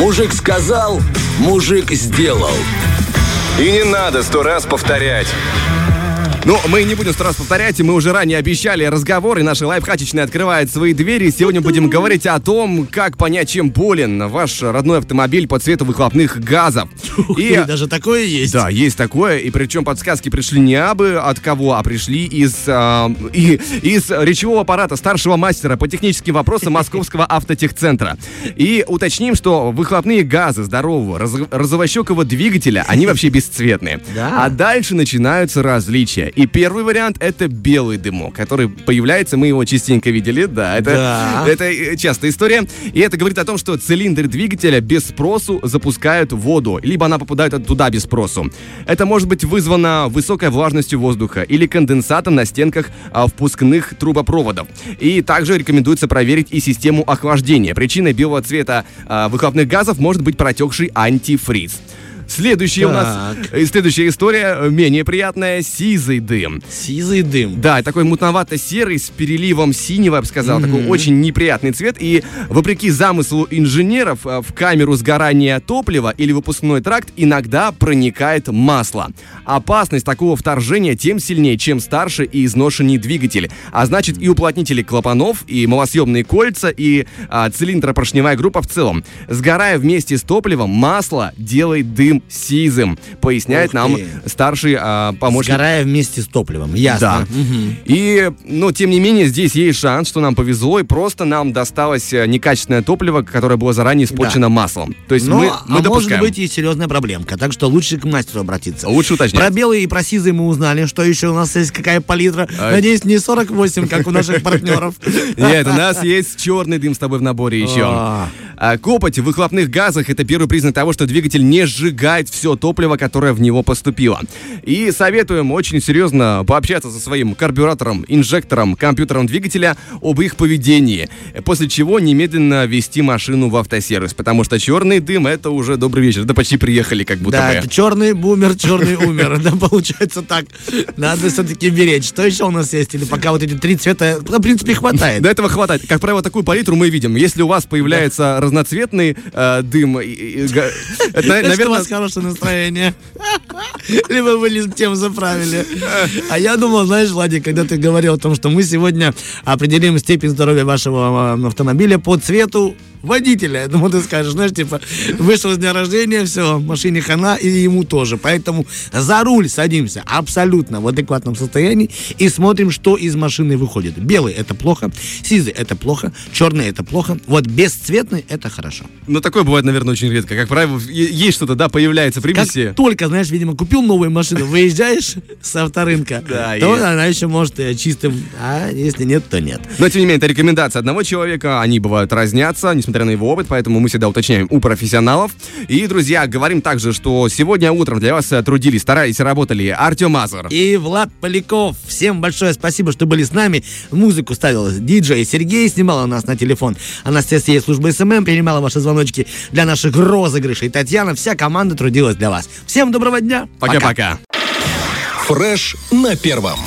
Мужик сказал, мужик сделал. И не надо сто раз повторять. Ну, мы не будем сто раз повторять, мы уже ранее обещали разговор, и наши лайфхачечные открывают свои двери. Сегодня будем говорить о том, как понять, чем болен ваш родной автомобиль по цвету выхлопных газов. И даже такое есть. Да, есть такое, и причем подсказки пришли не абы от кого, а пришли из, а, и, из речевого аппарата старшего мастера по техническим вопросам Московского автотехцентра. И уточним, что выхлопные газы здорового раз, розовощекого двигателя, они вообще бесцветные. Да. А дальше начинаются различия. И первый вариант это белый дымок, который появляется, мы его частенько видели, да, это, Да. это э, частая история. И это говорит о том, что цилиндр двигателя без спросу запускают воду, либо она попадает туда без спросу. Это может быть вызвано высокой влажностью воздуха или конденсатом на стенках а, впускных трубопроводов. И также рекомендуется проверить и систему охлаждения. Причиной белого цвета а, выхлопных газов может быть протекший антифриз. Следующая у нас, Так. э, следующая история, э, менее приятная, сизый дым. Сизый дым. Да, такой мутновато-серый с переливом синего, я бы сказал, такой очень неприятный цвет. И вопреки замыслу инженеров, э, в камеру сгорания топлива или выпускной тракт иногда проникает масло. Опасность такого вторжения тем сильнее, чем старше и изношеннее двигатель. А значит и уплотнители клапанов, и малосъемные кольца, и а, цилиндропоршневая группа в целом. Сгорая вместе с топливом, масло делает дым сизым, поясняет Ух нам ты. старший а, помощник Сгорая вместе с топливом. Ясно. да. Мгм. И, ну, тем не менее, здесь есть шанс, что нам повезло, и просто нам досталось э, некачественное топливо, которое было заранее испорчено маслом. То есть Но, мы, мы а может допускаем. быть и серьезная проблемка, так что лучше к мастеру обратиться. Лучше уточнять. Про белые и про сизые мы узнали, что еще у нас есть, какая палитра. А- Надеюсь, не 48, как у наших партнеров. Нет, у нас есть черный дым с тобой в наборе еще. А. А, Копоть в выхлопных газах это первый признак того, что двигатель не сжигает все топливо, которое в него поступило. И советуем очень серьезно пообщаться со своим карбюратором, инжектором, компьютером двигателя об их поведении. После чего немедленно вести машину в автосервис, потому что черный дым это уже добрый вечер, да почти приехали как будто Да, бы. это черный бумер, черный умер. Да, получается так. Надо все-таки беречь. Что еще у нас есть? Или пока вот эти три цвета, в принципе, хватает. До этого хватает. Как правило, такую палитру мы видим. Если у вас появляется разноцветный э, дым, это, наверное, хорошее настроение. Либо вы тем заправили. А я думал, знаешь, Владик, когда ты говорил о том, что мы сегодня определим степень здоровья вашего э, автомобиля по цвету водителя. Я думал, ты скажешь, знаешь, типа, вышел с дня рождения, все, машине хана, и ему тоже. Поэтому за руль садимся абсолютно в адекватном состоянии и смотрим, что из машины выходит. Белый – это плохо, сизый – это плохо, черный – это плохо. Вот бесцветный – это хорошо. ну такое бывает, наверное, очень редко. Как правило, есть что-то, да, появляется примеси. Как только, знаешь, видимо, купил новую машину, выезжаешь с авторынка, Да, то есть. она еще может и чистым, а если нет, то нет. Но, тем не менее, это рекомендация одного человека. Они бывают разнятся, несмотря на его опыт, поэтому мы всегда уточняем у профессионалов. И, друзья, говорим также, что сегодня утром для вас э, трудились, старались работали Артем Мазур. И Влад Поляков, всем большое спасибо, что были с нами. Музыку ставил диджей Сергей, снимал у нас на телефон. Анастасия служба SMM принимала ваши звоночки для наших розыгрышей. Татьяна, вся команда трудилась для вас. Всем доброго дня. Пока-пока. Фреш на первом.